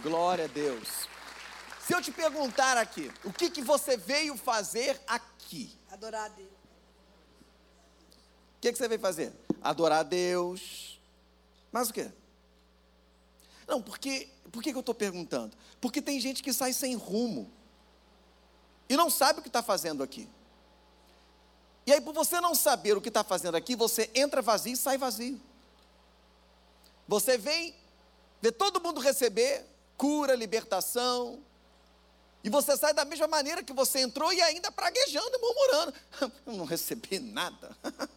Glória a Deus. Se eu te perguntar aqui, o que, que você veio fazer aqui? Adorar a Deus. O que, que você veio fazer? Adorar a Deus. Mas o quê? Não, porque, por que, que eu estou perguntando? Porque tem gente que sai sem rumo e não sabe o que está fazendo aqui. E aí, por você não saber o que está fazendo aqui, você entra vazio e sai vazio. Você vem, vê todo mundo receber cura, libertação, e você sai da mesma maneira que você entrou e ainda praguejando e murmurando. Eu não recebi nada.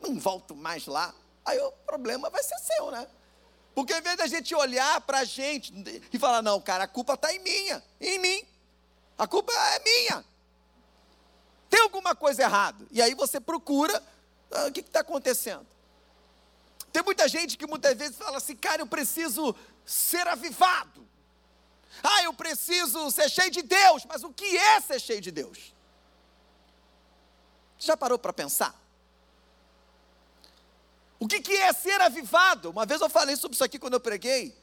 Não volto mais lá. Aí o problema vai ser seu, né? Porque em vez da gente olhar para a gente e falar, não, cara, a culpa está em minha, em mim. A culpa é minha. Tem alguma coisa errada. E aí você procura, ah, o que está acontecendo? Tem muita gente que muitas vezes fala assim, cara, eu preciso ser avivado. Ah, eu preciso ser cheio de Deus. Mas o que é ser cheio de Deus? Já parou para pensar? O que, que é ser avivado? Uma vez eu falei sobre isso aqui quando eu preguei.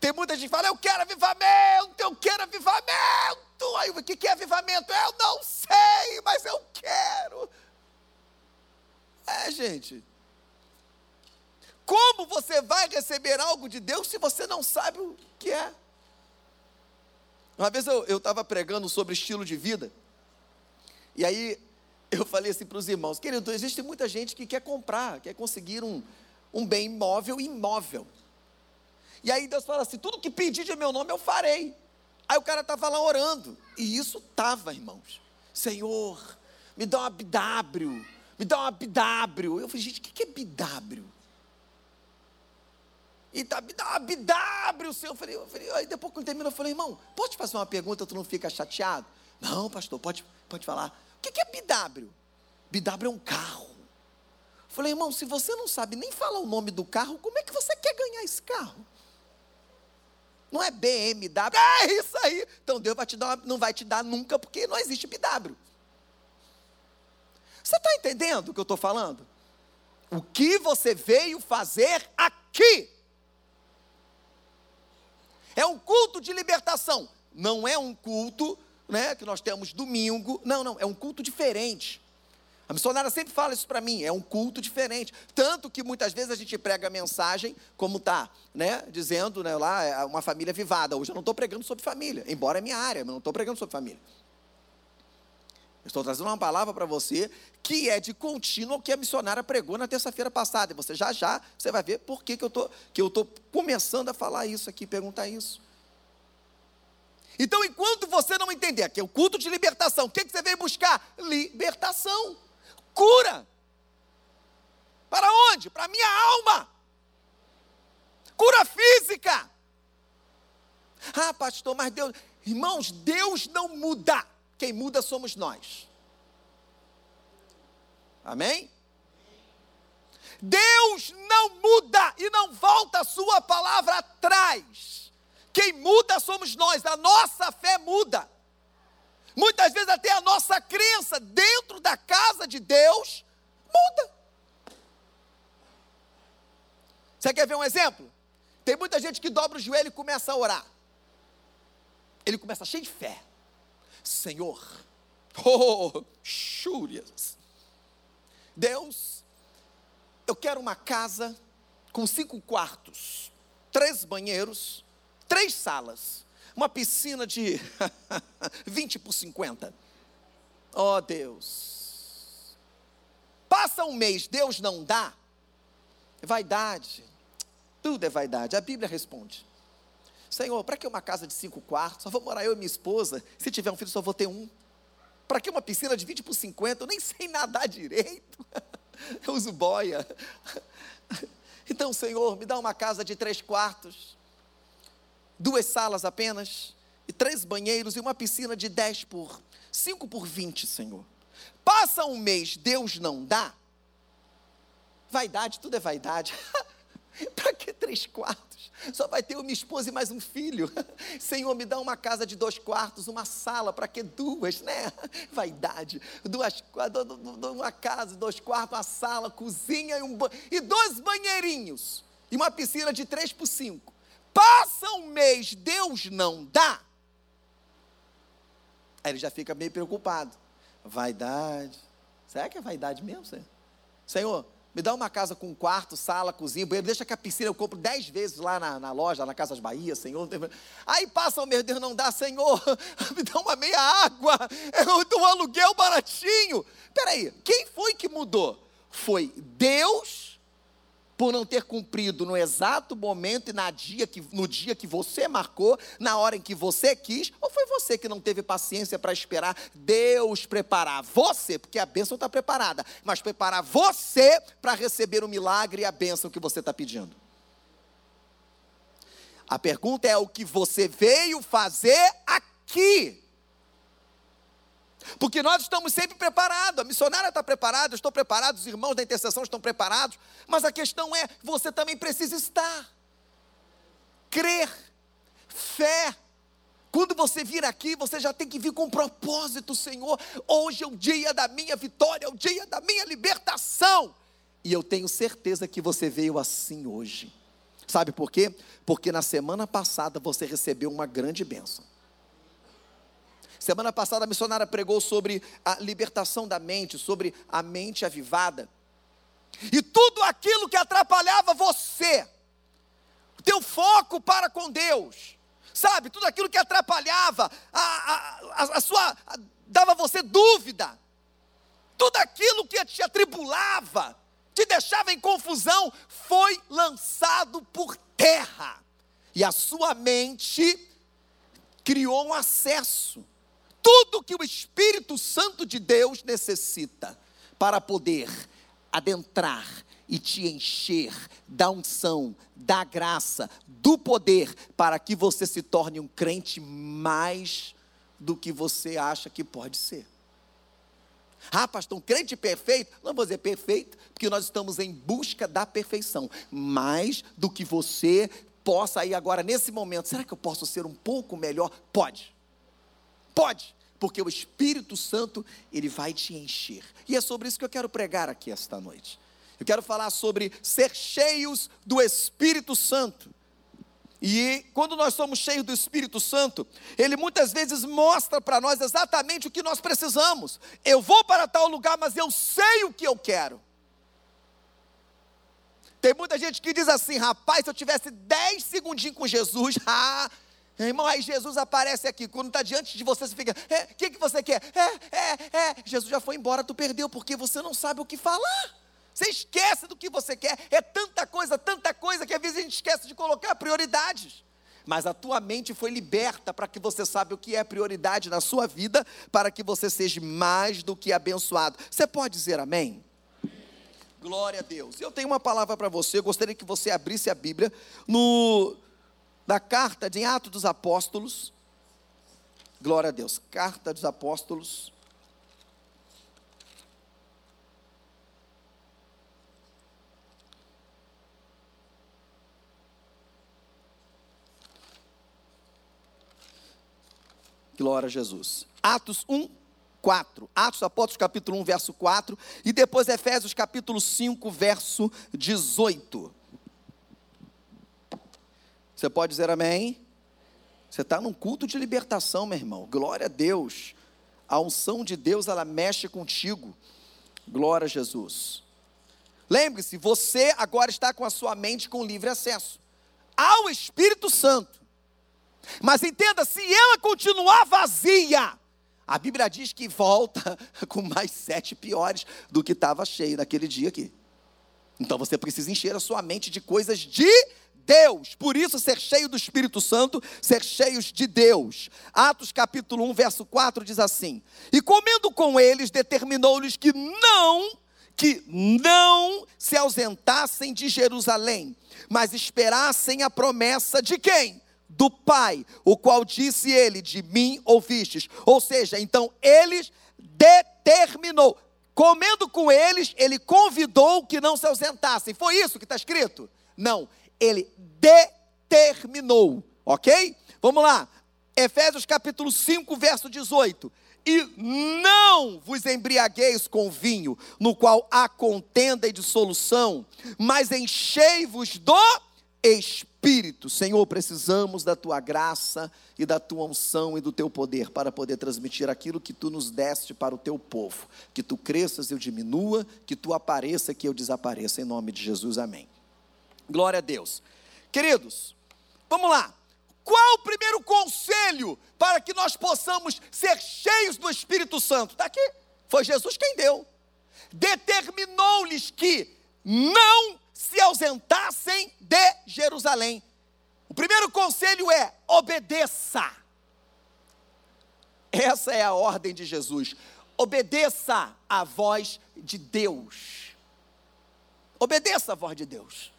Tem muita gente que fala, eu quero avivamento, eu quero avivamento. Aí o que, que é avivamento? Eu não sei, mas eu quero. É, gente. Como você vai receber algo de Deus se você não sabe o que é? Uma vez eu estava pregando sobre estilo de vida, e aí eu falei assim para os irmãos, querido, existe muita gente que quer comprar, quer conseguir um, um bem imóvel imóvel. E aí Deus fala assim: tudo que pedir de meu nome eu farei. Aí o cara estava lá orando, e isso estava, irmãos. Senhor, me dá uma BW, me dá uma BW. Eu falei, gente, o que é BW? E tá, me dá uma BW, Senhor. Eu falei, eu falei, aí depois quando termina, eu falei, irmão, pode fazer uma pergunta, tu não fica chateado? Não, pastor, pode, pode falar. O que é BW? BW é um carro. Falei, irmão, se você não sabe nem falar o nome do carro, como é que você quer ganhar esse carro? Não é BMW, é isso aí. Então Deus vai te dar, não vai te dar nunca, porque não existe BW. Você está entendendo o que eu estou falando? O que você veio fazer aqui? É um culto de libertação. Não é um culto né, que nós temos domingo. Não, não, é um culto diferente. A missionária sempre fala isso para mim, é um culto diferente. Tanto que muitas vezes a gente prega a mensagem, como está, né? Dizendo né, lá, é uma família vivada. Hoje eu não estou pregando sobre família, embora é minha área, mas não estou pregando sobre família. Estou trazendo uma palavra para você que é de contínuo que a missionária pregou na terça-feira passada. E você já já você vai ver por que, que eu que eu estou começando a falar isso aqui, perguntar isso. Então, enquanto você não entender que é o culto de libertação, o que, que você veio buscar? Libertação cura. Para onde? Para a minha alma. Cura física. Ah, pastor, mas Deus. Irmãos, Deus não muda. Quem muda somos nós. Amém? Deus não muda e não volta a sua palavra atrás. Quem muda somos nós, a nossa fé muda. Muitas vezes até a nossa crença dentro da casa de Deus muda. Você quer ver um exemplo? Tem muita gente que dobra o joelho e começa a orar. Ele começa cheio de fé. Senhor, oh, chúrias. Deus, eu quero uma casa com cinco quartos, três banheiros, três salas uma piscina de 20 por 50. Oh Deus. Passa um mês, Deus não dá. Vaidade. Tudo é vaidade. A Bíblia responde. Senhor, para que uma casa de cinco quartos? Só vou morar eu e minha esposa. Se tiver um filho, só vou ter um. Para que uma piscina de 20 por 50? Eu nem sei nadar direito. Eu uso boia. Então, Senhor, me dá uma casa de três quartos duas salas apenas, e três banheiros e uma piscina de 10 por 5 por 20, Senhor. Passa um mês, Deus não dá. Vaidade, tudo é vaidade. Para que três quartos? Só vai ter uma esposa e mais um filho. Senhor, me dá uma casa de dois quartos, uma sala, para que duas, né? Vaidade. Duas, uma casa, dois quartos, uma sala, cozinha e, um, e dois banheirinhos. E uma piscina de três por cinco. passa um mês, Deus não dá. Aí ele já fica meio preocupado. Vaidade. Será que é vaidade mesmo, Senhor? Senhor, me dá uma casa com quarto, sala, cozinha, banheiro, deixa que a piscina eu compro dez vezes lá na, na loja, na Casas Bahia, Senhor. Aí passa o meu Deus, não dá, Senhor, me dá uma meia água, eu dou um aluguel baratinho. Peraí, quem foi que mudou? Foi Deus por não ter cumprido no exato momento e na dia que, no dia que você marcou, na hora em que você quis, ou foi você que não teve paciência para esperar Deus preparar você, porque a bênção está preparada, mas preparar você para receber o milagre e a bênção que você está pedindo? A pergunta é o que você veio fazer aqui. Porque nós estamos sempre preparados, a missionária está preparada, eu estou preparado, os irmãos da intercessão estão preparados, mas a questão é: você também precisa estar, crer, fé. Quando você vir aqui, você já tem que vir com propósito, Senhor. Hoje é o dia da minha vitória, é o dia da minha libertação. E eu tenho certeza que você veio assim hoje. Sabe por quê? Porque na semana passada você recebeu uma grande bênção. Semana passada a missionária pregou sobre a libertação da mente, sobre a mente avivada. E tudo aquilo que atrapalhava você, o teu foco para com Deus, sabe? Tudo aquilo que atrapalhava a, a, a, a sua, dava você dúvida, tudo aquilo que te atribulava, te deixava em confusão, foi lançado por terra. E a sua mente criou um acesso tudo que o Espírito Santo de Deus necessita para poder adentrar e te encher da unção, da graça, do poder, para que você se torne um crente mais do que você acha que pode ser. Ah, pastor, um crente perfeito? Não vou dizer perfeito, porque nós estamos em busca da perfeição. Mais do que você possa ir agora, nesse momento, será que eu posso ser um pouco melhor? Pode. Pode, porque o Espírito Santo, ele vai te encher. E é sobre isso que eu quero pregar aqui esta noite. Eu quero falar sobre ser cheios do Espírito Santo. E quando nós somos cheios do Espírito Santo, ele muitas vezes mostra para nós exatamente o que nós precisamos. Eu vou para tal lugar, mas eu sei o que eu quero. Tem muita gente que diz assim, rapaz, se eu tivesse 10 segundinhos com Jesus, ah, Irmão, aí Jesus aparece aqui. Quando está diante de você, você fica: o é, que, que você quer? É, é, é. Jesus já foi embora, tu perdeu, porque você não sabe o que falar. Você esquece do que você quer. É tanta coisa, tanta coisa, que às vezes a gente esquece de colocar prioridades. Mas a tua mente foi liberta para que você saiba o que é prioridade na sua vida, para que você seja mais do que abençoado. Você pode dizer amém? Glória a Deus. Eu tenho uma palavra para você, eu gostaria que você abrisse a Bíblia no da carta de Atos dos Apóstolos. Glória a Deus. Carta dos Apóstolos. Glória a Jesus. Atos 1, 4. Atos Apóstolos, capítulo 1, verso 4. E depois Efésios, capítulo 5, verso 18. Você pode dizer amém? Você está num culto de libertação, meu irmão. Glória a Deus. A unção de Deus, ela mexe contigo. Glória a Jesus. Lembre-se, você agora está com a sua mente com livre acesso ao Espírito Santo. Mas entenda, se ela continuar vazia, a Bíblia diz que volta com mais sete piores do que estava cheio naquele dia aqui. Então você precisa encher a sua mente de coisas de Deus. Por isso, ser cheio do Espírito Santo, ser cheios de Deus. Atos capítulo 1, verso 4 diz assim: E comendo com eles, determinou-lhes que não, que não se ausentassem de Jerusalém, mas esperassem a promessa de quem? Do Pai, o qual disse ele: De mim ouvistes. Ou seja, então eles determinou. Comendo com eles, ele convidou que não se ausentassem. Foi isso que está escrito? Não ele determinou, ok? Vamos lá, Efésios capítulo 5, verso 18. E não vos embriagueis com vinho, no qual há contenda e dissolução, mas enchei-vos do Espírito. Senhor, precisamos da tua graça e da tua unção e do teu poder para poder transmitir aquilo que tu nos deste para o teu povo. Que tu cresças e eu diminua, que tu apareça que eu desapareça. Em nome de Jesus, amém. Glória a Deus. Queridos, vamos lá. Qual o primeiro conselho para que nós possamos ser cheios do Espírito Santo? Está aqui. Foi Jesus quem deu. Determinou-lhes que não se ausentassem de Jerusalém. O primeiro conselho é: obedeça. Essa é a ordem de Jesus. Obedeça à voz de Deus. Obedeça à voz de Deus.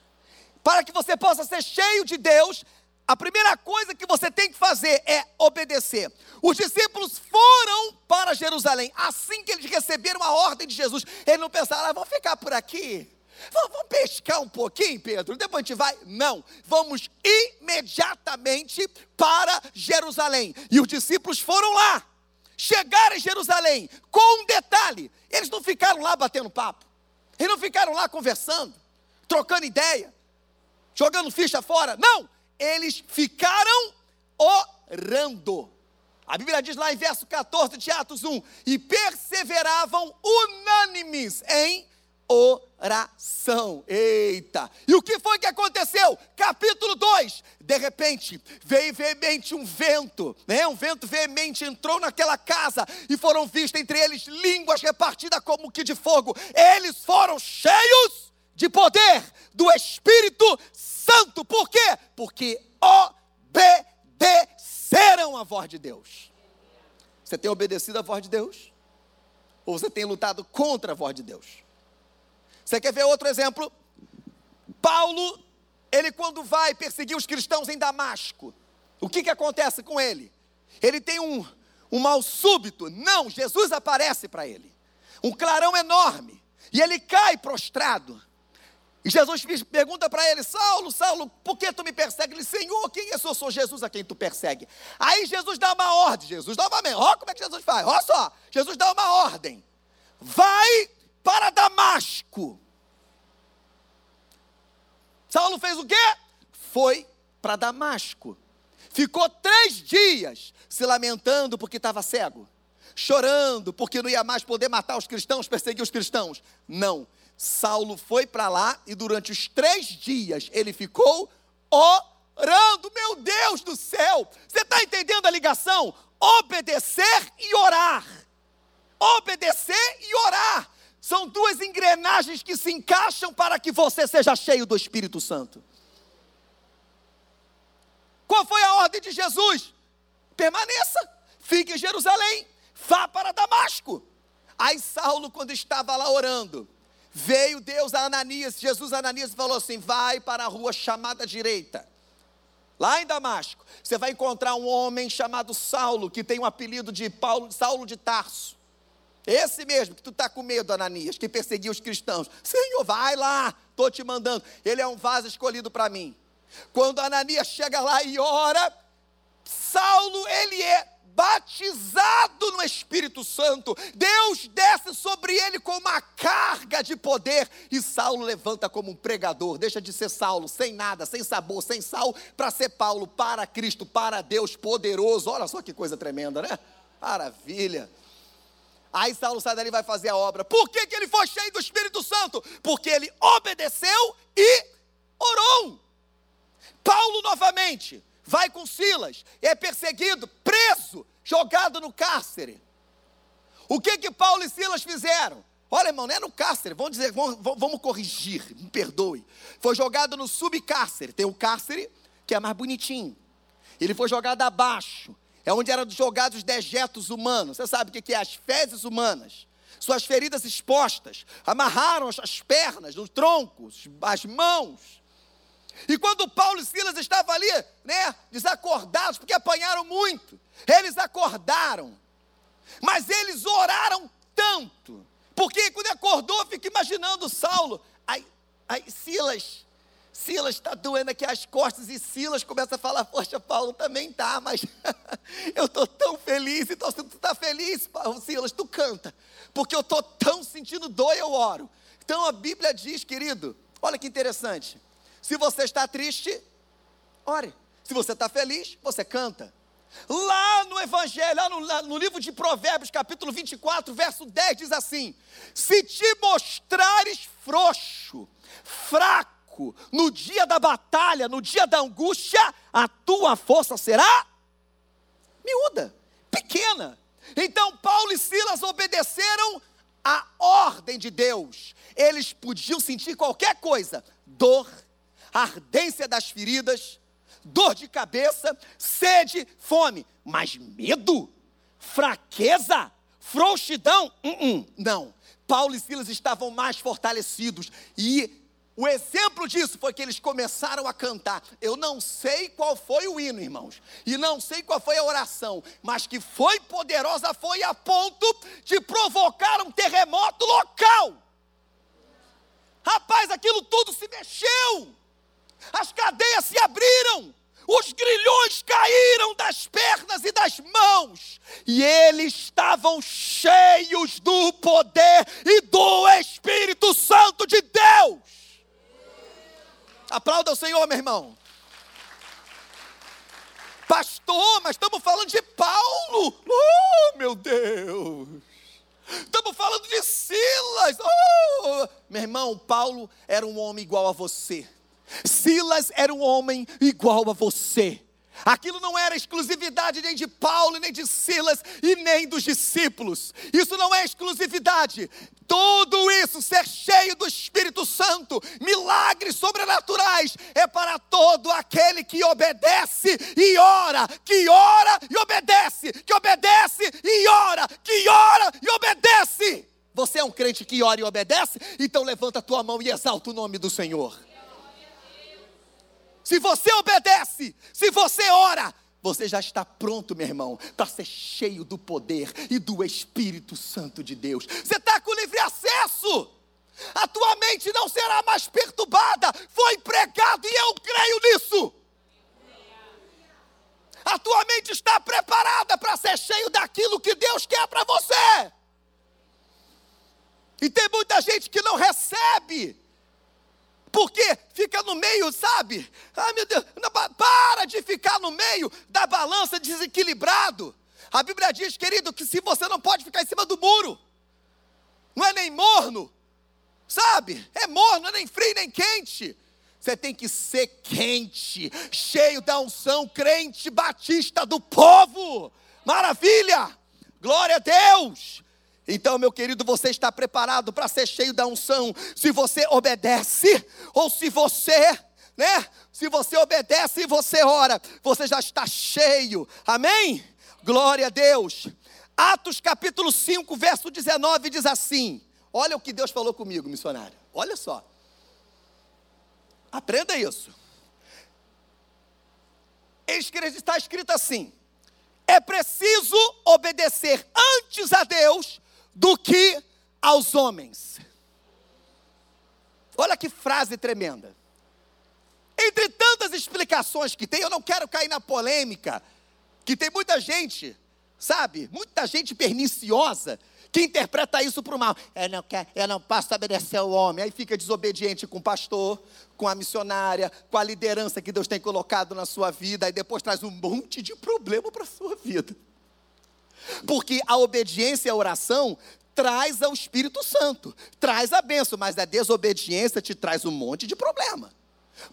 Para que você possa ser cheio de Deus, a primeira coisa que você tem que fazer é obedecer. Os discípulos foram para Jerusalém. Assim que eles receberam a ordem de Jesus, eles não pensaram, ah, vamos ficar por aqui. Vamos pescar um pouquinho, Pedro? Depois a gente vai? Não. Vamos imediatamente para Jerusalém. E os discípulos foram lá. Chegaram em Jerusalém. Com um detalhe: eles não ficaram lá batendo papo. Eles não ficaram lá conversando, trocando ideia, jogando ficha fora. Não. Eles ficaram orando. A Bíblia diz lá em verso 14 de Atos 1: e perseveravam unânimes em oração. Eita! E o que foi que aconteceu? Capítulo 2. De repente, veio veemente um vento, né? Um vento veemente entrou naquela casa e foram vistas entre eles línguas repartidas como que de fogo. Eles foram cheios de poder do Espírito Santo. Por quê? Porque obedeceram a voz de Deus. Você tem obedecido a voz de Deus? Ou você tem lutado contra a voz de Deus? Você quer ver outro exemplo? Paulo, ele quando vai perseguir os cristãos em Damasco, o que, que acontece com ele? Ele tem um, um mal súbito. Não, Jesus aparece para ele. Um clarão enorme. E ele cai prostrado. E Jesus pergunta para ele: Saulo, Saulo, por que tu me persegues? Ele, Senhor, quem é eu? Sou Jesus a quem tu persegue. Aí Jesus dá uma ordem. Jesus dá uma ordem. Olha como é que Jesus faz. Olha só. Jesus dá uma ordem. Vai para Damasco. Saulo fez o quê? Foi para Damasco. Ficou três dias se lamentando porque estava cego, chorando porque não ia mais poder matar os cristãos, perseguir os cristãos. Não. Saulo foi para lá e durante os três dias ele ficou orando. Meu Deus do céu! Você está entendendo a ligação? Obedecer e orar. Obedecer e orar. São duas engrenagens que se encaixam para que você seja cheio do Espírito Santo. Qual foi a ordem de Jesus? Permaneça, fique em Jerusalém, vá para Damasco. Aí Saulo, quando estava lá orando, veio Deus a Ananias, Jesus a Ananias falou assim: vai para a rua chamada direita. Lá em Damasco, você vai encontrar um homem chamado Saulo, que tem o um apelido de Paulo, Saulo de Tarso. Esse mesmo que tu está com medo, Ananias, que perseguiu os cristãos. Senhor, vai lá, estou te mandando. Ele é um vaso escolhido para mim. Quando Ananias chega lá e ora, Saulo, ele é batizado no Espírito Santo. Deus desce sobre ele com uma carga de poder e Saulo levanta como um pregador. Deixa de ser Saulo, sem nada, sem sabor, sem sal, para ser Paulo, para Cristo, para Deus poderoso. Olha só que coisa tremenda, né? Maravilha. Aí Saulo sai dali e vai fazer a obra. Por que, que ele foi cheio do Espírito Santo? Porque ele obedeceu e orou. Paulo novamente vai com Silas, é perseguido, preso, jogado no cárcere. O que que Paulo e Silas fizeram? Olha, irmão, não é no cárcere, vamos dizer, vamos, vamos corrigir, me perdoe. Foi jogado no subcárcere. Tem o cárcere que é mais bonitinho. Ele foi jogado abaixo é onde eram jogados os dejetos humanos. Você sabe o que é as fezes humanas? Suas feridas expostas, amarraram as pernas, os troncos, as mãos. E quando Paulo e Silas estavam ali, né, desacordados, porque apanharam muito, eles acordaram, mas eles oraram tanto, porque quando acordou, fica imaginando Saulo, aí, aí Silas, Silas está doendo aqui as costas e Silas começa a falar, poxa, Paulo também tá, mas eu estou tão feliz, então se tu está feliz, Paulo, Silas, tu canta, porque eu estou tão sentindo dor, eu oro. Então a Bíblia diz, querido, olha que interessante, Se você está triste, ore. Se você está feliz, você canta. Lá no Evangelho, lá no, lá no, livro de Provérbios, capítulo 24, verso 10, diz assim: Se te mostrares frouxo, fraco, no dia da batalha, no dia da angústia, a tua força será miúda, pequena. Então Paulo e Silas obedeceram a ordem de Deus. Eles podiam sentir qualquer coisa: dor, ardência das feridas, dor de cabeça, sede, fome. Mas medo, fraqueza, frouxidão, uh -uh, não. Paulo e Silas estavam mais fortalecidos e o exemplo disso foi que eles começaram a cantar. Eu não sei qual foi o hino, irmãos, e não sei qual foi a oração, mas que foi poderosa foi a ponto de provocar um terremoto local. Rapaz, aquilo tudo se mexeu, as cadeias se abriram, os grilhões caíram das pernas e das mãos, e eles estavam cheios do poder e do Espírito Santo de Deus. Aplauda o Senhor, meu irmão. Pastor, mas estamos falando de Paulo. Oh, meu Deus. Estamos falando de Silas. Oh, meu irmão, Paulo era um homem igual a você. Silas era um homem igual a você. Aquilo não era exclusividade nem de Paulo, nem de Silas e nem dos discípulos. Isso não é exclusividade. Tudo isso, ser cheio do Espírito Santo, milagres sobrenaturais, é para todo aquele que obedece e ora, que ora e obedece, que obedece e ora, que ora e obedece. Você é um crente que ora e obedece? Então levanta a tua mão e exalta o nome do Senhor. Se você obedece, se você ora, você já está pronto, meu irmão, para ser cheio do poder e do Espírito Santo de Deus. Você está com livre acesso. A tua mente não será mais perturbada. Foi pregado e eu creio nisso. A tua mente está preparada para ser cheio daquilo que Deus quer para você. E tem muita gente que não recebe porque fica no meio, sabe? Ai meu Deus, para de ficar no meio da balança desequilibrado. A Bíblia diz, querido, que se você não pode ficar em cima do muro, não é nem morno, sabe? É morno, não é nem frio nem quente. Você tem que ser quente, cheio da unção, crente batista do povo. Maravilha! Glória a Deus! Então, meu querido, você está preparado para ser cheio da unção se você obedece ou se você, né? Se você obedece e você ora, você já está cheio. Amém? Glória a Deus. Atos capítulo 5, verso 19 diz assim: Olha o que Deus falou comigo, missionário. Olha só. Aprenda isso. Está escrito assim: é preciso obedecer antes a Deus do que aos homens. Olha que frase tremenda. Entre tantas explicações que tem, eu não quero cair na polêmica, que tem muita gente, sabe, muita gente perniciosa, que interpreta isso para o mal. Eu não, quero, eu não posso obedecer ao homem. Aí fica desobediente com o pastor, com a missionária, com a liderança que Deus tem colocado na sua vida, e depois traz um monte de problema para a sua vida. Porque a obediência a oração traz ao Espírito Santo, traz a bênção, mas a desobediência te traz um monte de problema.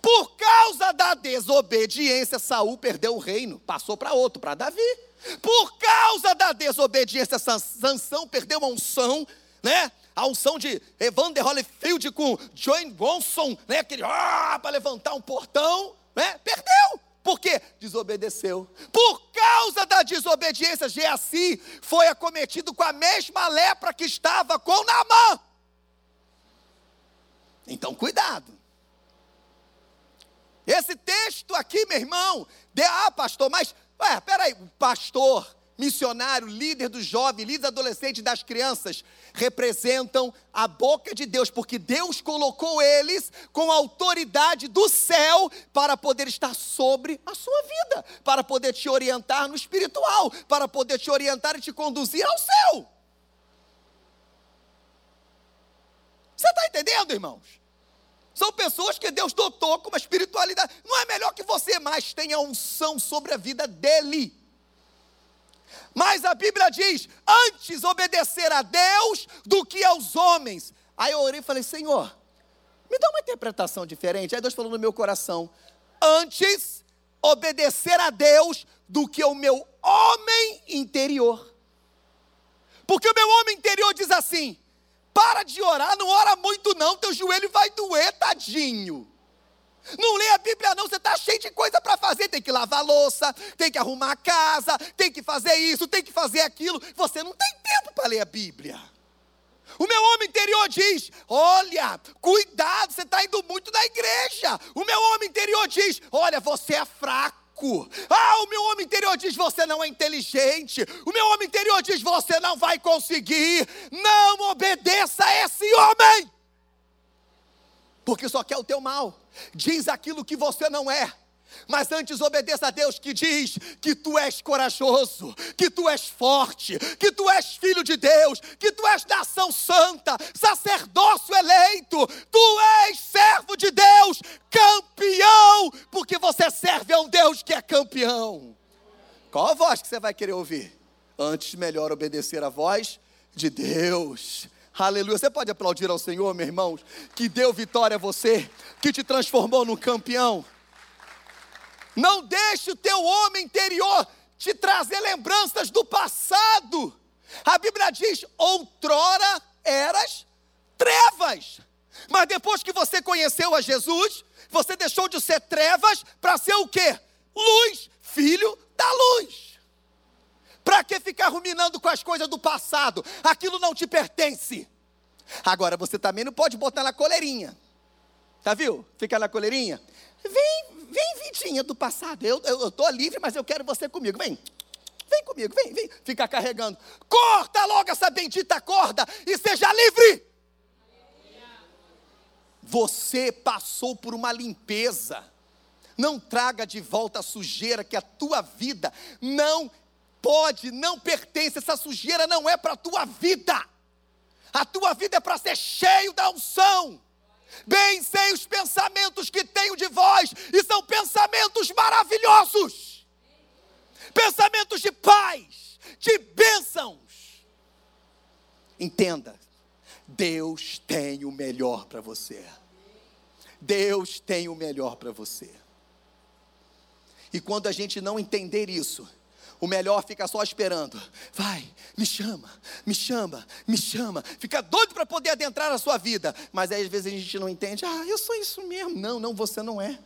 Por causa da desobediência, Saul perdeu o reino, passou para outro, para Davi. Por causa da desobediência, Sansão perdeu a unção, né? A unção de Evander Holyfield com John Gonson, né? Aquele ah, para levantar um portão, né? Perdeu. Por quê? Desobedeceu. Por causa da desobediência, Geassi foi acometido com a mesma lepra que estava com Naamã. Então, cuidado. Esse texto aqui, meu irmão, de, ah, pastor, mas, ué, peraí, pastor missionário, líder dos jovens, líder adolescente das crianças, representam a boca de Deus, porque Deus colocou eles com a autoridade do céu para poder estar sobre a sua vida, para poder te orientar no espiritual, para poder te orientar e te conduzir ao céu. Você está entendendo, irmãos? São pessoas que Deus dotou com uma espiritualidade. Não é melhor que você mais tenha unção sobre a vida dele. Mas a Bíblia diz: antes obedecer a Deus do que aos homens. Aí eu orei e falei: Senhor, me dá uma interpretação diferente. Aí Deus falou no meu coração: antes obedecer a Deus do que o meu homem interior. Porque o meu homem interior diz assim: para de orar, não ora muito não, teu joelho vai doer, tadinho. Não lê a Bíblia, não. Você está cheio de coisa para fazer. Tem que lavar louça, tem que arrumar a casa, tem que fazer isso, tem que fazer aquilo. Você não tem tempo para ler a Bíblia. O meu homem interior diz: Olha, cuidado, você está indo muito na igreja. O meu homem interior diz: Olha, você é fraco. Ah, o meu homem interior diz: Você não é inteligente. O meu homem interior diz: Você não vai conseguir. Não obedeça a esse homem porque só quer o teu mal. Diz aquilo que você não é. Mas antes obedeça a Deus que diz que tu és corajoso, que tu és forte, que tu és filho de Deus, que tu és nação santa, sacerdócio eleito, tu és servo de Deus, campeão, porque você serve a um Deus que é campeão. Qual a voz que você vai querer ouvir? Antes, melhor obedecer a voz de Deus. Aleluia. Você pode aplaudir ao Senhor, meus irmãos, que deu vitória a você, que te transformou num campeão. Não deixe o teu homem interior te trazer lembranças do passado. A Bíblia diz: outrora eras trevas. Mas depois que você conheceu a Jesus, você deixou de ser trevas para ser o quê? Luz, filho da luz. Para que ficar ruminando com as coisas do passado? Aquilo não te pertence. Agora você também não pode botar na coleirinha. Tá viu? Fica na coleirinha. Vem, vem vidinha do passado. Eu, tô livre, mas eu quero você comigo. Vem. Vem comigo, vem, vem. Fica carregando. Corta logo essa bendita corda e seja livre. Você passou por uma limpeza. Não traga de volta a sujeira que a tua vida não pode, não pertence, essa sujeira não é para a tua vida. A tua vida é para ser cheio da unção. Bem sei os pensamentos que tenho de vós, e são pensamentos maravilhosos. Pensamentos de paz, de bênçãos. Entenda, Deus tem o melhor para você. Deus tem o melhor para você. E quando a gente não entender isso, o melhor fica só esperando. Vai, me chama, me chama, me chama. Fica doido para poder adentrar a sua vida. Mas aí às vezes a gente não entende. Ah, eu sou isso mesmo. Não, não, você não é.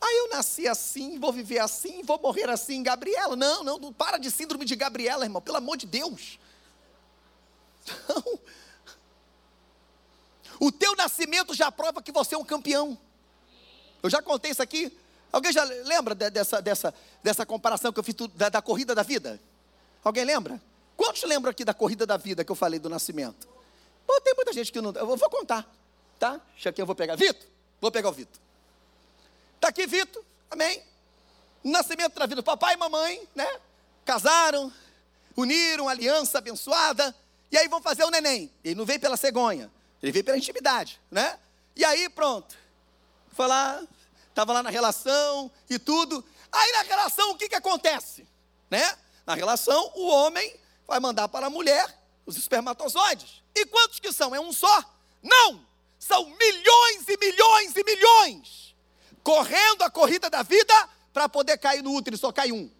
Ah, eu nasci assim, vou viver assim, vou morrer assim, Gabriela. Não, não, não para de síndrome de Gabriela, irmão, pelo amor de Deus. Não. O teu nascimento já prova que você é um campeão. Eu já contei isso aqui. Alguém já lembra dessa, dessa, dessa comparação que eu fiz da, da corrida da vida? Alguém lembra? Quantos lembram aqui da corrida da vida que eu falei do nascimento? Pô, tem muita gente que não. Eu vou contar, tá? Deixa aqui, eu vou pegar. Vitor, vou pegar o Vitor. Está aqui, Vitor, amém? Nascimento da vida, papai e mamãe, né? Casaram, uniram, aliança abençoada, e aí vão fazer o neném. Ele não veio pela cegonha, ele veio pela intimidade, né? E aí, pronto. Lá, estava lá na relação e tudo. Aí na relação o que, que acontece? Né? Na relação, o homem vai mandar para a mulher os espermatozoides. E quantos que são? É um só? Não! São milhões e milhões e milhões correndo a corrida da vida para poder cair no útero, só cai um.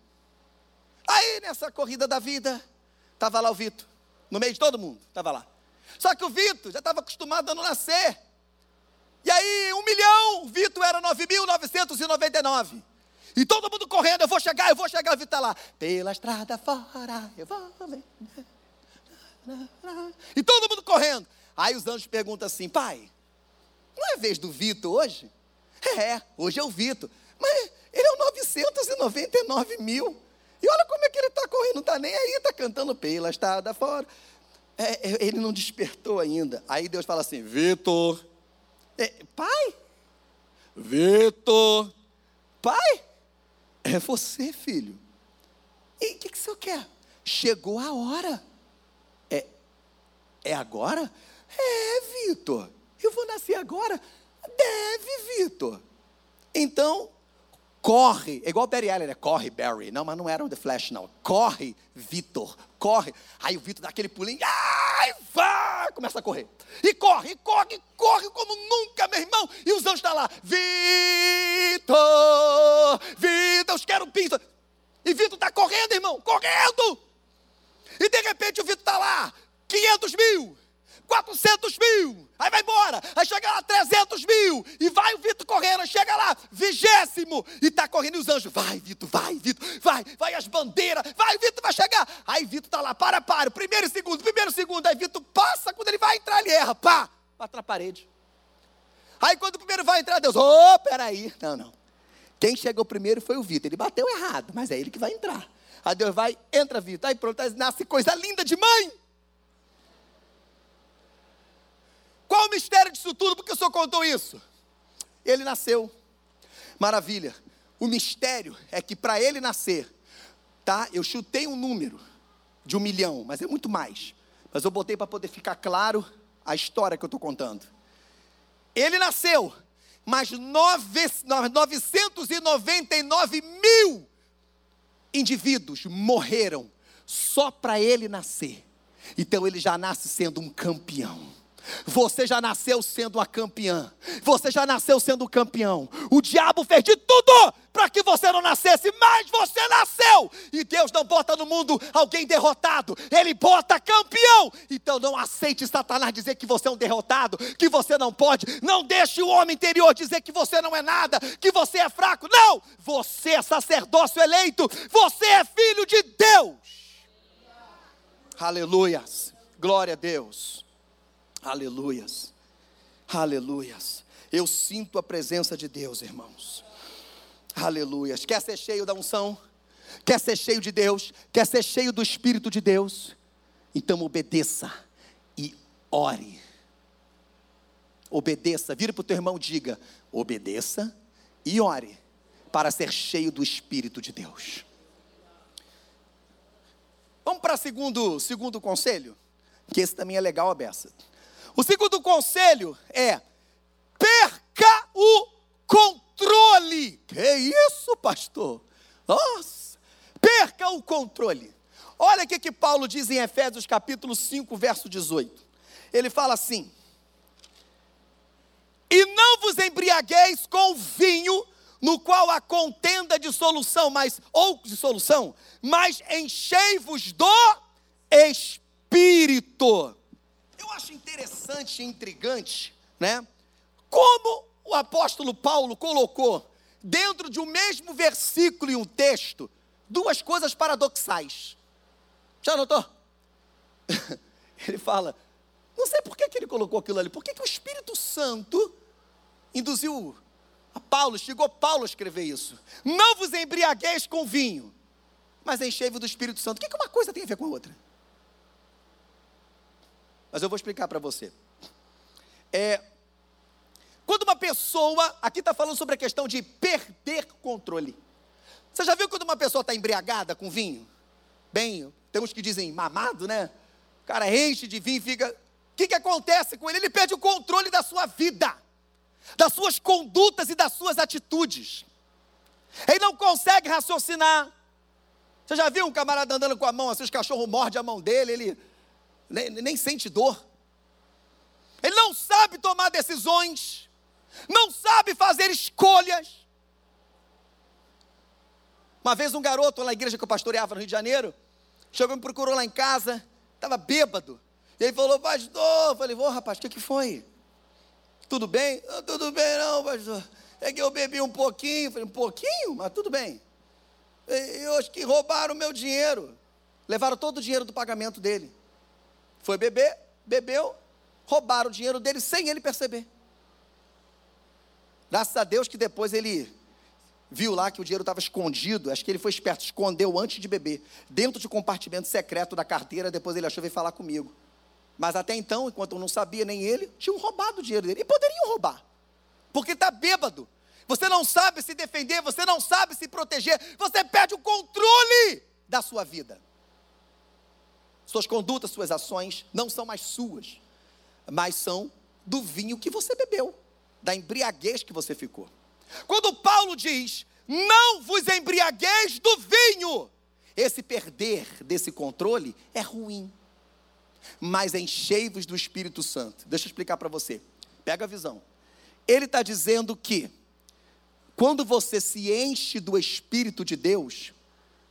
Aí nessa corrida da vida, estava lá o Vitor, no meio de todo mundo, estava lá. Só que o Vitor já estava acostumado a não nascer. E aí, um milhão, Vitor era 9.999. E todo mundo correndo, eu vou chegar, eu vou chegar, o Vitor está lá. Pela estrada fora, eu vou. E todo mundo correndo. Aí os anjos perguntam assim: pai, não é vez do Vitor hoje? É, hoje é o Vitor. Mas ele é o 999 mil. E olha como é que ele está correndo, não está nem aí, está cantando pela estrada fora. É, é, ele não despertou ainda. Aí Deus fala assim: Vitor, pai? Vitor. Pai? É você, filho. E o que, que o senhor quer? Chegou a hora. É, é agora? É, Vitor. Eu vou nascer agora. Deve, Vitor. Então, corre. É igual Barry Allen, né? Corre, Barry. Não, mas não era o The Flash, não. Corre, Vitor. Corre. Aí o Vitor dá aquele pulinho. Ai, vai! Começa a correr. E corre, e corre, e corre como nunca, meu irmão. E os anjos estão lá. Vitor! Vitor, os querubins. E Vitor está correndo, irmão. Correndo! E de repente o Vitor está lá. 500 mil. 400 mil, aí vai embora, aí chega lá 300 mil, e vai o Vitor correndo, chega lá, vigésimo, e está correndo e os anjos, vai Vitor, vai Vitor, vai, vai as bandeiras, vai Vitor, vai chegar, aí Vitor está lá, para, para, primeiro e segundo, primeiro e segundo, aí Vitor passa, quando ele vai entrar, ele erra, pá, bate na parede, aí quando o primeiro vai entrar, Deus, ô, oh, peraí, não, não, quem chegou primeiro foi o Vitor, ele bateu errado, mas é ele que vai entrar, aí Deus vai, entra Vitor, aí pronto, aí nasce coisa linda de mãe, Qual o mistério disso tudo? Porque o senhor contou isso? Ele nasceu. Maravilha. O mistério é que para ele nascer, tá? Eu chutei um número de um milhão, mas é muito mais. Mas eu botei para poder ficar claro a história que eu estou contando. Ele nasceu, mas nove, 999 mil indivíduos morreram só para ele nascer. Então ele já nasce sendo um campeão. Você já nasceu sendo uma campeã. Você já nasceu sendo um campeão. O diabo fez de tudo para que você não nascesse, mas você nasceu. E Deus não bota no mundo alguém derrotado, Ele bota campeão. Então não aceite Satanás dizer que você é um derrotado, que você não pode. Não deixe o homem interior dizer que você não é nada, que você é fraco. Não! Você é sacerdócio eleito, você é filho de Deus. Aleluias. Glória a Deus. Aleluias. Aleluias. Eu sinto a presença de Deus, irmãos. Aleluias. Quer ser cheio da unção? Quer ser cheio de Deus? Quer ser cheio do Espírito de Deus? Então obedeça e ore. Obedeça. Vira para o teu irmão e diga: obedeça e ore para ser cheio do Espírito de Deus. Vamos para o segundo, segundo conselho, que esse também é legal a beça. O segundo conselho é: perca o controle. Que isso, pastor? Nossa, perca o controle. Olha o que, que Paulo diz em Efésios capítulo 5, verso 18. Ele fala assim: E não vos embriagueis com vinho, no qual há contenda de solução, mas ou de solução, mas enchei-vos do espírito eu acho interessante e intrigante, né? Como o apóstolo Paulo colocou dentro de um mesmo versículo e um texto duas coisas paradoxais. Já notou? Ele fala, não sei por que, que ele colocou aquilo ali, por que, que o Espírito Santo induziu a Paulo, chegou Paulo a escrever isso. Não vos embriagueis com vinho, mas enchei-vos do Espírito Santo. O que, que uma coisa tem a ver com a outra? Mas eu vou explicar para você. É, quando uma pessoa, aqui está falando sobre a questão de perder controle. Você já viu quando uma pessoa está embriagada com vinho? Bem, tem uns que dizem mamado, né? O cara enche de vinho e fica. O que, que acontece com ele? Ele perde o controle da sua vida, das suas condutas e das suas atitudes. Ele não consegue raciocinar. Você já viu um camarada andando com a mão, assim, os cachorros mordem a mão dele, ele nem, nem sente dor. Ele não sabe tomar decisões, não sabe fazer escolhas. Uma vez um garoto na igreja que eu pastoreava no Rio de Janeiro, chegou e me procurou lá em casa, estava bêbado. E ele falou, pastor, eu falei, ô rapaz, o que, que foi? Tudo bem? Não, tudo bem não, pastor. É que eu bebi um pouquinho, eu falei, um pouquinho? Mas tudo bem. Eu acho que roubaram o meu dinheiro. Levaram todo o dinheiro do pagamento dele. Foi beber, bebeu, roubaram o dinheiro dele sem ele perceber. Graças a Deus que depois ele viu lá que o dinheiro estava escondido, acho que ele foi esperto, escondeu antes de beber, dentro de um compartimento secreto da carteira, depois ele achou vir falar comigo. Mas até então, enquanto eu não sabia, nem ele, tinham roubado o dinheiro dele. E poderiam roubar, porque está bêbado. Você não sabe se defender, você não sabe se proteger, você perde o controle da sua vida. Suas condutas, suas ações não são mais suas, mas são do vinho que você bebeu. da embriaguez que você ficou. Quando Paulo diz: Não vos embriagueis do vinho, esse perder desse controle é ruim. Mas enchei-vos do Espírito Santo. Deixa eu explicar para você. Pega a visão. Ele está dizendo que, quando você se enche do Espírito de Deus,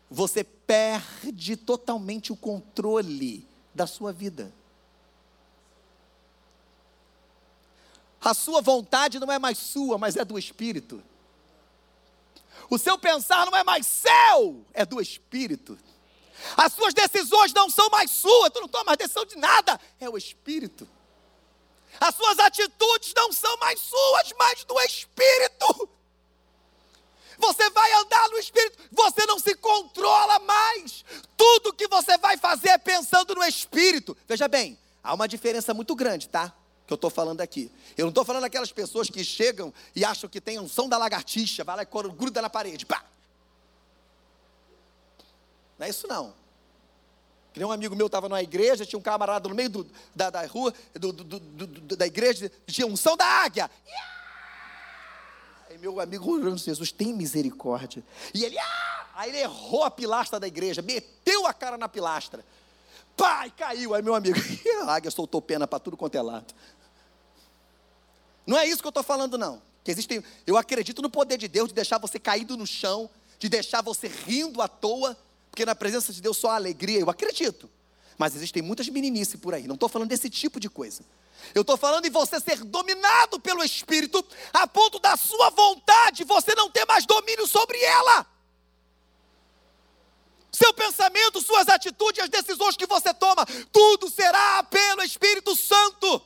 você perde totalmente o controle da sua vida. A sua vontade não é mais sua, mas é do Espírito. O seu pensar não é mais seu, é do Espírito. As suas decisões não são mais suas, tu não toma mais decisão de nada, é o Espírito. As suas atitudes não são mais suas, mas do Espírito. Você vai andar no Espírito, você não se controla mais. Tudo que você vai fazer é pensando no Espírito. Veja bem, há uma diferença muito grande, tá? Que eu estou falando aqui. Eu não estou falando daquelas pessoas que chegam e acham que tem um som da lagartixa, vai lá e gruda na parede. Pá! Não é isso não. Que um amigo meu estava numa igreja, tinha um camarada no meio do, da, da, rua, do, do, da igreja, tinha unção da águia. Aí meu amigo orando, Jesus, tem misericórdia. E ele, ah! aí ele errou a pilastra da igreja, meteu a cara na pilastra. Pai, caiu. Aí meu amigo, a águia soltou pena para tudo quanto é lado. Não é isso que eu estou falando, não. Que existem, eu acredito no poder de Deus de deixar você caído no chão, de deixar você rindo à toa porque na presença de Deus só há alegria, eu acredito. Mas existem muitas meninices por aí, não estou falando desse tipo de coisa. Eu estou falando em você ser dominado pelo Espírito, a ponto da sua vontade você não ter mais domínio sobre ela. Seu pensamento, suas atitudes, as decisões que você toma, tudo será pelo Espírito Santo.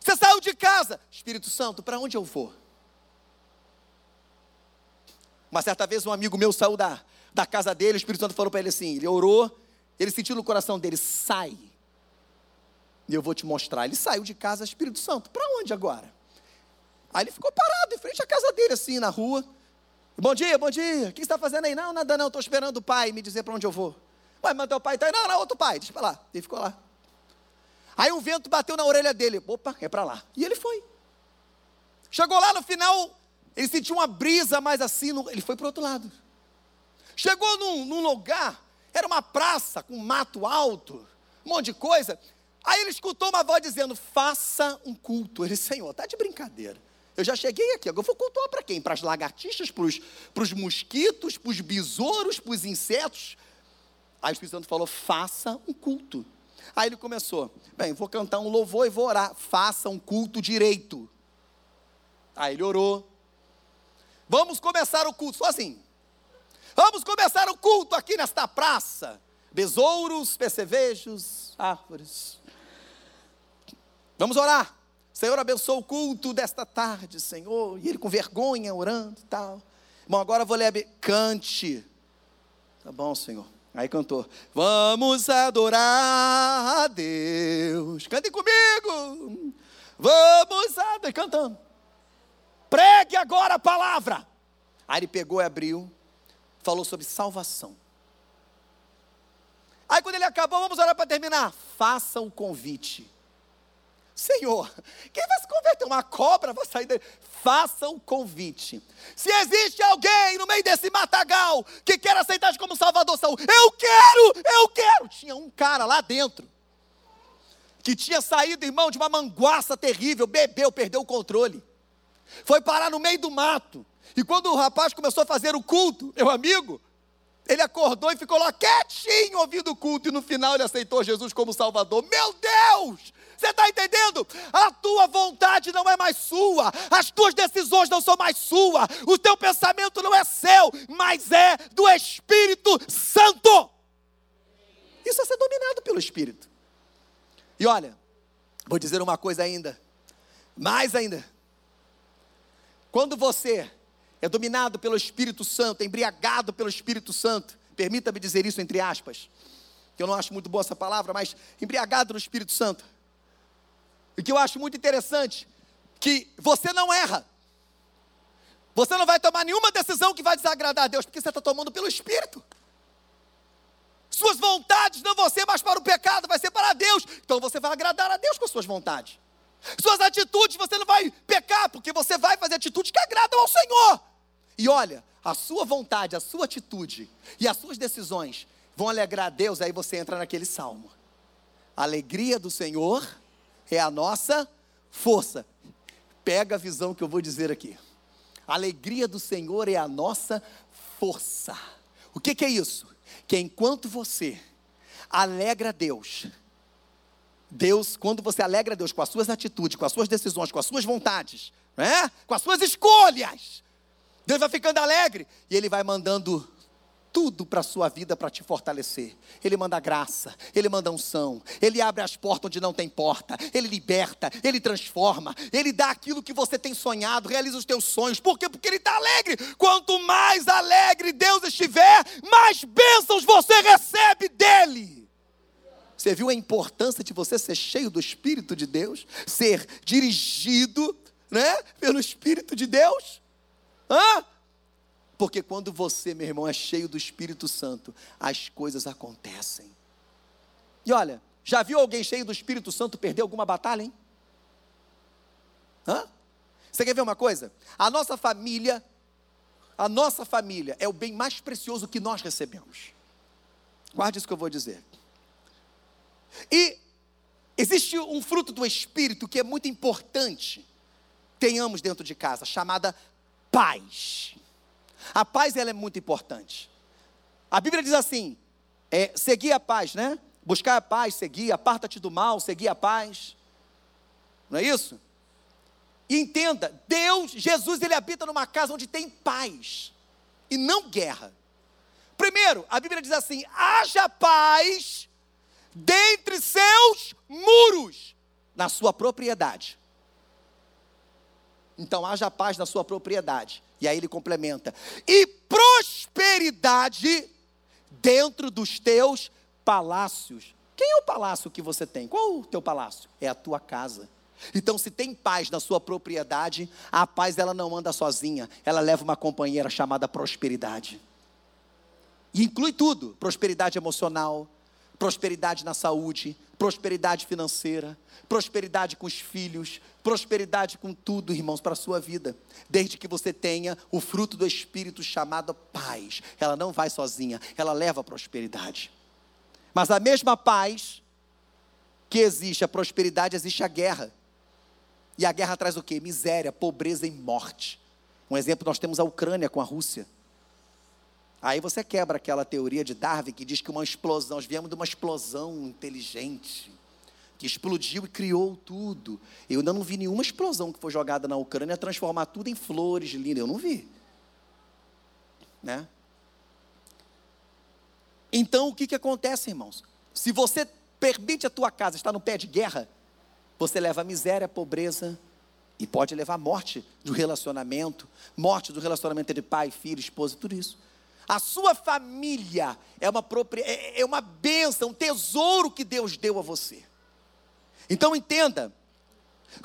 Você saiu de casa, Espírito Santo, para onde eu vou? Uma certa vez um amigo meu saiu da, da casa dele, o Espírito Santo falou para ele assim: ele orou, ele sentiu no coração dele, sai. E eu vou te mostrar. Ele saiu de casa, Espírito Santo, para onde agora? Aí ele ficou parado em frente à casa dele, assim, na rua. Bom dia, bom dia. O que você está fazendo aí? Não, nada não, estou esperando o pai me dizer para onde eu vou. Ué, mas teu pai está aí. Não, não, outro pai, deixa para lá. Ele ficou lá. Aí um vento bateu na orelha dele. Opa, é para lá. E ele foi. Chegou lá no final, ele sentiu uma brisa mais assim, ele foi para o outro lado. Chegou num, num lugar, era uma praça com mato alto, um monte de coisa. Aí ele escutou uma voz dizendo: Faça um culto. Ele, Senhor, está de brincadeira. Eu já cheguei aqui, agora eu vou cultuar para quem? Para as lagartixas, para os mosquitos, para os besouros, para os insetos. Aí o Espírito Santo falou: Faça um culto. Aí ele começou: Bem, vou cantar um louvor e vou orar. Faça um culto direito. Aí ele orou. Vamos começar o culto, só assim. Vamos começar o culto aqui nesta praça. Besouros, percevejos, árvores. Vamos orar. Senhor, abençoa o culto desta tarde, Senhor. E ele com vergonha, orando e tal. Bom, agora eu vou ler. Cante. Tá bom, Senhor. Aí cantou. Vamos adorar a Deus. Cantem comigo. Vamos adorar. Cantando. Pregue agora a palavra. Aí ele pegou e abriu falou sobre salvação. Aí quando ele acabou, vamos orar para terminar. Faça o convite. Senhor, quem vai se converter? Uma cobra vai sair dele. Faça o convite. Se existe alguém no meio desse matagal que quer aceitar como Salvador, Saúl, eu quero, eu quero. Tinha um cara lá dentro que tinha saído, irmão, de uma manguaça terrível, bebeu, perdeu o controle. Foi parar no meio do mato. E quando o rapaz começou a fazer o culto, meu amigo, ele acordou e ficou lá quietinho ouvindo o culto, e no final ele aceitou Jesus como Salvador. Meu Deus! Você está entendendo? A tua vontade não é mais sua, as tuas decisões não são mais suas, o teu pensamento não é seu, mas é do Espírito Santo. Isso é ser dominado pelo Espírito. E olha, vou dizer uma coisa ainda, mais ainda. Quando você é dominado pelo Espírito Santo, embriagado pelo Espírito Santo. Permita-me dizer isso entre aspas, que eu não acho muito boa essa palavra, mas embriagado no Espírito Santo. E que eu acho muito interessante, que você não erra. Você não vai tomar nenhuma decisão que vai desagradar a Deus, porque você está tomando pelo Espírito. Suas vontades não vão ser mais para o pecado, vai ser para Deus. Então você vai agradar a Deus com suas vontades. Suas atitudes, você não vai pecar, porque você vai fazer atitudes que agradam ao Senhor. E olha, a sua vontade, a sua atitude e as suas decisões vão alegrar a Deus, aí você entra naquele salmo. Alegria do Senhor é a nossa força. Pega a visão que eu vou dizer aqui. A alegria do Senhor é a nossa força. O que, que é isso? Que enquanto você alegra Deus, Deus, quando você alegra Deus com as suas atitudes, com as suas decisões, com as suas vontades, né? com as suas escolhas, Deus vai ficando alegre e Ele vai mandando tudo para a sua vida para te fortalecer. Ele manda graça, Ele manda unção, Ele abre as portas onde não tem porta, Ele liberta, Ele transforma, Ele dá aquilo que você tem sonhado, realiza os teus sonhos. Por quê? Porque Ele está alegre. Quanto mais alegre Deus estiver, mais bênçãos você recebe dEle. Você viu a importância de você ser cheio do Espírito de Deus, ser dirigido, né, pelo Espírito de Deus? Hã? Porque quando você, meu irmão, é cheio do Espírito Santo, as coisas acontecem. E olha, já viu alguém cheio do Espírito Santo perder alguma batalha, hein? Hã? Você quer ver uma coisa? A nossa família, a nossa família é o bem mais precioso que nós recebemos. Guarde isso que eu vou dizer. E existe um fruto do Espírito que é muito importante tenhamos dentro de casa, chamada paz. A paz ela é muito importante. A Bíblia diz assim: é, seguir a paz, né? Buscar a paz, seguir, aparta-te do mal, seguir a paz. Não é isso? E entenda, Deus, Jesus, ele habita numa casa onde tem paz e não guerra. Primeiro, a Bíblia diz assim: haja paz dentre seus muros, na sua propriedade. Então, haja paz na sua propriedade. E aí ele complementa: e prosperidade dentro dos teus palácios. Quem é o palácio que você tem? Qual o teu palácio? É a tua casa. Então, se tem paz na sua propriedade, a paz ela não anda sozinha, ela leva uma companheira chamada prosperidade. E inclui tudo: prosperidade emocional, prosperidade na saúde, prosperidade financeira, prosperidade com os filhos, prosperidade com tudo, irmãos, para a sua vida. Desde que você tenha o fruto do Espírito chamado paz. Ela não vai sozinha, ela leva a prosperidade. Mas a mesma paz que existe a prosperidade, existe a guerra. E a guerra traz o quê? Miséria, pobreza e morte. Um exemplo, nós temos a Ucrânia com a Rússia. Aí você quebra aquela teoria de Darwin que diz que uma explosão, nós viemos de uma explosão inteligente, que explodiu e criou tudo. Eu ainda não vi nenhuma explosão que foi jogada na Ucrânia transformar tudo em flores lindas. Eu não vi. Né? Então o que, que acontece, irmãos? Se você permite a tua casa estar no pé de guerra, você leva a miséria, a pobreza e pode levar a morte do relacionamento, morte do relacionamento entre pai, filho, esposa, tudo isso. A sua família é uma, é, é uma bênção, um tesouro que Deus deu a você. Então entenda,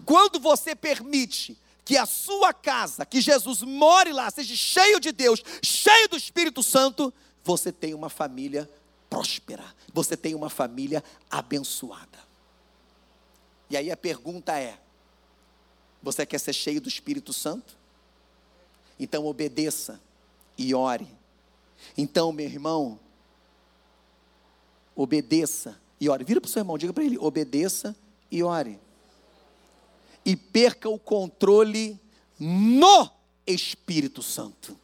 quando você permite que a sua casa, que Jesus more lá, seja cheio de Deus, cheio do Espírito Santo, você tem uma família próspera, você tem uma família abençoada. E aí a pergunta é: você quer ser cheio do Espírito Santo? Então obedeça e ore então, meu irmão, obedeça e ore. Vira para o seu irmão, diga para ele: obedeça e ore. E perca o controle no Espírito Santo.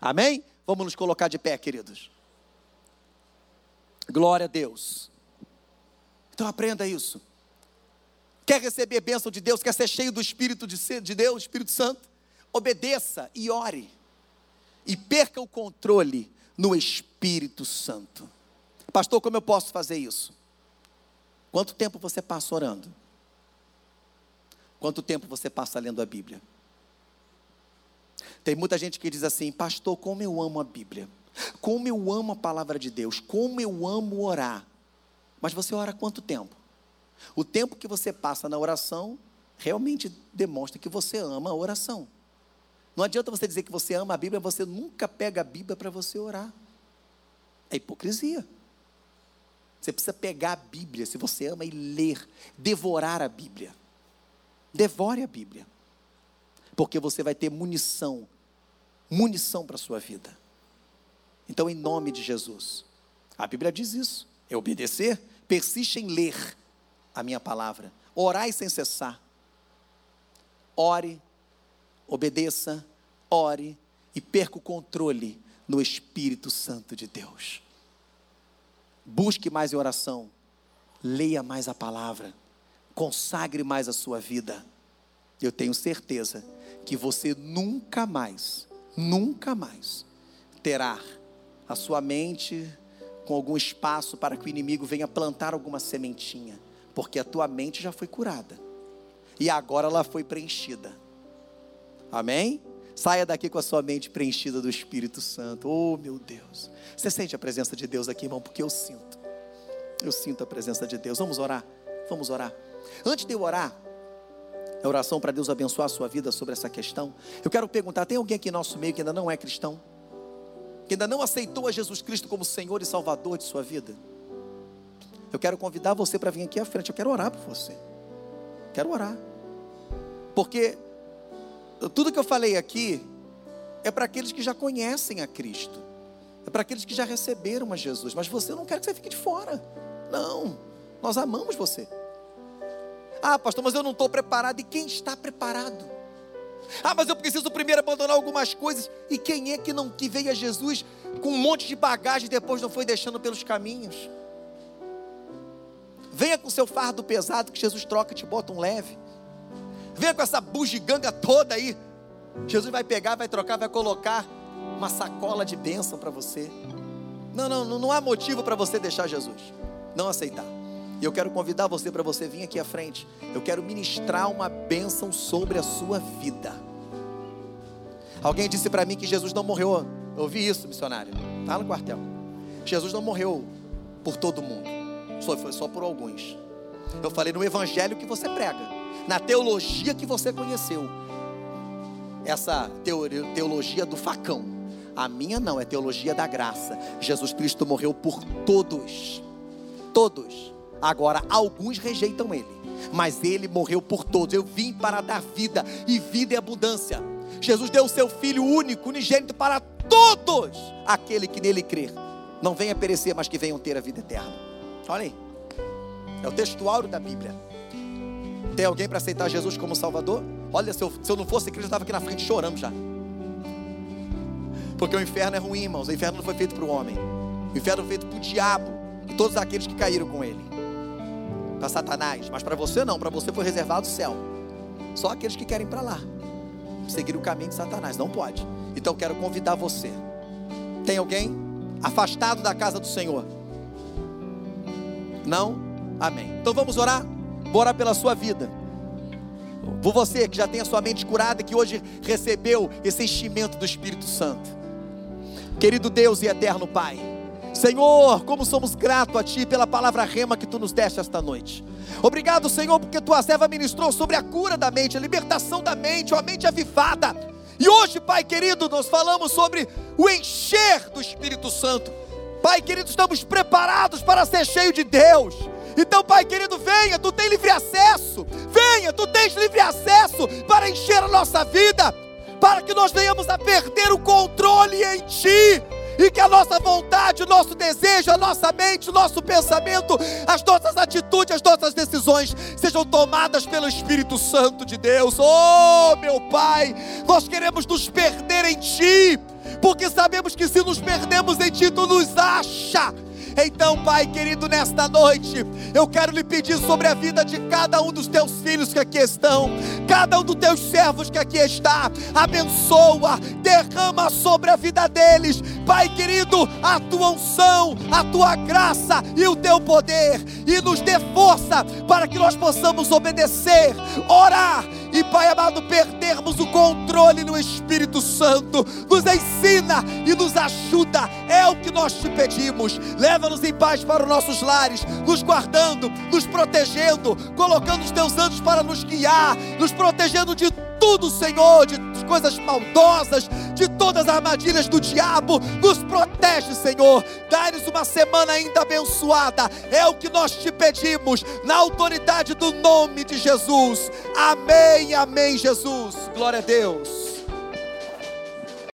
Amém? Vamos nos colocar de pé, queridos. Glória a Deus. Então aprenda isso. Quer receber bênção de Deus, quer ser cheio do Espírito de Deus, Espírito Santo? Obedeça e ore e perca o controle no Espírito Santo. Pastor, como eu posso fazer isso? Quanto tempo você passa orando? Quanto tempo você passa lendo a Bíblia? Tem muita gente que diz assim, pastor, como eu amo a Bíblia, como eu amo a palavra de Deus, como eu amo orar. Mas você ora quanto tempo? O tempo que você passa na oração realmente demonstra que você ama a oração. Não adianta você dizer que você ama a Bíblia, você nunca pega a Bíblia para você orar. É hipocrisia. Você precisa pegar a Bíblia, se você ama, e ler, devorar a Bíblia. Devore a Bíblia. Porque você vai ter munição, munição para a sua vida. Então, em nome de Jesus, a Bíblia diz isso: é obedecer, persiste em ler a minha palavra, orai sem cessar. Ore, obedeça, ore e perca o controle no Espírito Santo de Deus. Busque mais em oração, leia mais a palavra, consagre mais a sua vida. Eu tenho certeza que você nunca mais, nunca mais terá a sua mente com algum espaço para que o inimigo venha plantar alguma sementinha, porque a tua mente já foi curada e agora ela foi preenchida. Amém? Saia daqui com a sua mente preenchida do Espírito Santo. Oh, meu Deus. Você sente a presença de Deus aqui, irmão? Porque eu sinto. Eu sinto a presença de Deus. Vamos orar. Vamos orar. Antes de eu orar, a oração para Deus abençoar a sua vida sobre essa questão. Eu quero perguntar: tem alguém aqui em nosso meio que ainda não é cristão? Que ainda não aceitou a Jesus Cristo como Senhor e Salvador de sua vida? Eu quero convidar você para vir aqui à frente. Eu quero orar por você. Quero orar. Porque tudo que eu falei aqui é para aqueles que já conhecem a Cristo, é para aqueles que já receberam a Jesus, mas você não quer que você fique de fora, não, nós amamos você. Ah, pastor, mas eu não estou preparado, e quem está preparado? Ah, mas eu preciso primeiro abandonar algumas coisas, e quem é que não que veio a Jesus com um monte de bagagem e depois não foi deixando pelos caminhos? Venha com seu fardo pesado que Jesus troca e te bota um leve. Venha com essa bugiganga toda aí. Jesus vai pegar, vai trocar, vai colocar uma sacola de bênção para você. Não, não, não há motivo para você deixar Jesus. Não aceitar. E eu quero convidar você para você vir aqui à frente. Eu quero ministrar uma bênção sobre a sua vida. Alguém disse para mim que Jesus não morreu. Eu ouvi isso, missionário. Está no quartel. Jesus não morreu por todo mundo. Só foi só por alguns. Eu falei no evangelho que você prega na teologia que você conheceu. Essa teologia do facão. A minha não, é teologia da graça. Jesus Cristo morreu por todos. Todos. Agora, alguns rejeitam ele, mas ele morreu por todos. Eu vim para dar vida e vida em abundância. Jesus deu o seu Filho único, unigênito para todos aquele que nele crer. Não venha perecer, mas que venham ter a vida eterna. Olha aí. É o textuário da Bíblia. Tem alguém para aceitar Jesus como Salvador? Olha, se eu, se eu não fosse Cristo, eu estava aqui na frente chorando já. Porque o inferno é ruim, irmãos. O inferno não foi feito para o homem. O inferno foi feito para o diabo e todos aqueles que caíram com ele. Para Satanás. Mas para você não. Para você foi reservado o céu. Só aqueles que querem para lá. Seguir o caminho de Satanás. Não pode. Então quero convidar você. Tem alguém afastado da casa do Senhor? Não? Amém. Então vamos orar? Vou orar pela sua vida. Por você que já tem a sua mente curada, que hoje recebeu esse enchimento do Espírito Santo. Querido Deus e eterno Pai, Senhor, como somos gratos a Ti pela palavra rema que Tu nos deste esta noite. Obrigado, Senhor, porque Tua serva ministrou sobre a cura da mente, a libertação da mente, a mente avivada. E hoje, Pai querido, nós falamos sobre o encher do Espírito Santo. Pai querido, estamos preparados para ser cheio de Deus. Então, Pai querido, venha, tu tens livre acesso. Venha, tu tens livre acesso para encher a nossa vida, para que nós venhamos a perder o controle em Ti. E que a nossa vontade, o nosso desejo, a nossa mente, o nosso pensamento, as nossas atitudes, as nossas decisões sejam tomadas pelo Espírito Santo de Deus. Oh, meu Pai, nós queremos nos perder em Ti, porque sabemos que se nos perdemos em Ti, Tu nos acha então, Pai querido, nesta noite, eu quero lhe pedir sobre a vida de cada um dos teus filhos que aqui estão, cada um dos teus servos que aqui está, abençoa, derrama sobre a vida deles, Pai querido, a tua unção, a tua graça e o teu poder, e nos dê força para que nós possamos obedecer, orar e, Pai amado, perdermos o controle no Espírito Santo. Nos ensina e nos ajuda, é o que nós te pedimos. Leva-nos em paz para os nossos lares, nos guardando, nos protegendo, colocando os teus anjos para nos guiar, nos protegendo de tudo, Senhor, de coisas maldosas, de todas as armadilhas do diabo. Nos protege, Senhor. Dá-nos uma semana ainda abençoada. É o que nós te pedimos, na autoridade do nome de Jesus. Amém, amém, Jesus. Glória a Deus.